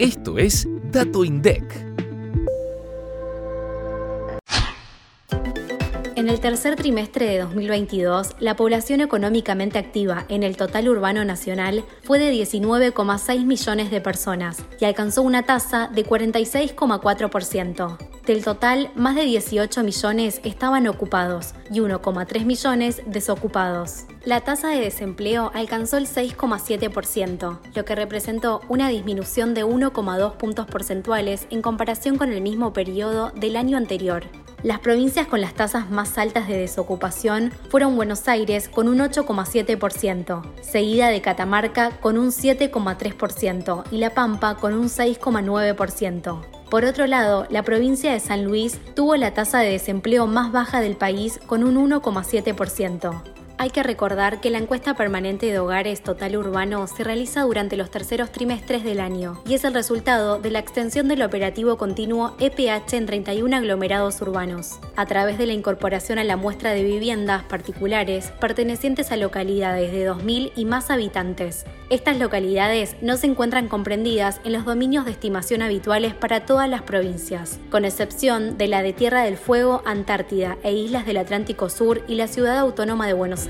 Esto es Dato INDEC. En el tercer trimestre de 2022, la población económicamente activa en el total urbano nacional fue de 19,6 millones de personas y alcanzó una tasa de 46,4%. Del total, más de 18 millones estaban ocupados y 1,3 millones desocupados. La tasa de desempleo alcanzó el 6,7%, lo que representó una disminución de 1,2 puntos porcentuales en comparación con el mismo periodo del año anterior. Las provincias con las tasas más altas de desocupación fueron Buenos Aires con un 8,7%, seguida de Catamarca con un 7,3% y La Pampa con un 6,9%. Por otro lado, la provincia de San Luis tuvo la tasa de desempleo más baja del país con un 1,7%. Hay que recordar que la encuesta permanente de hogares total urbano se realiza durante los terceros trimestres del año y es el resultado de la extensión del operativo continuo EPH en 31 aglomerados urbanos, a través de la incorporación a la muestra de viviendas particulares pertenecientes a localidades de 2.000 y más habitantes. Estas localidades no se encuentran comprendidas en los dominios de estimación habituales para todas las provincias, con excepción de la de Tierra del Fuego, Antártida e Islas del Atlántico Sur y la Ciudad Autónoma de Buenos Aires.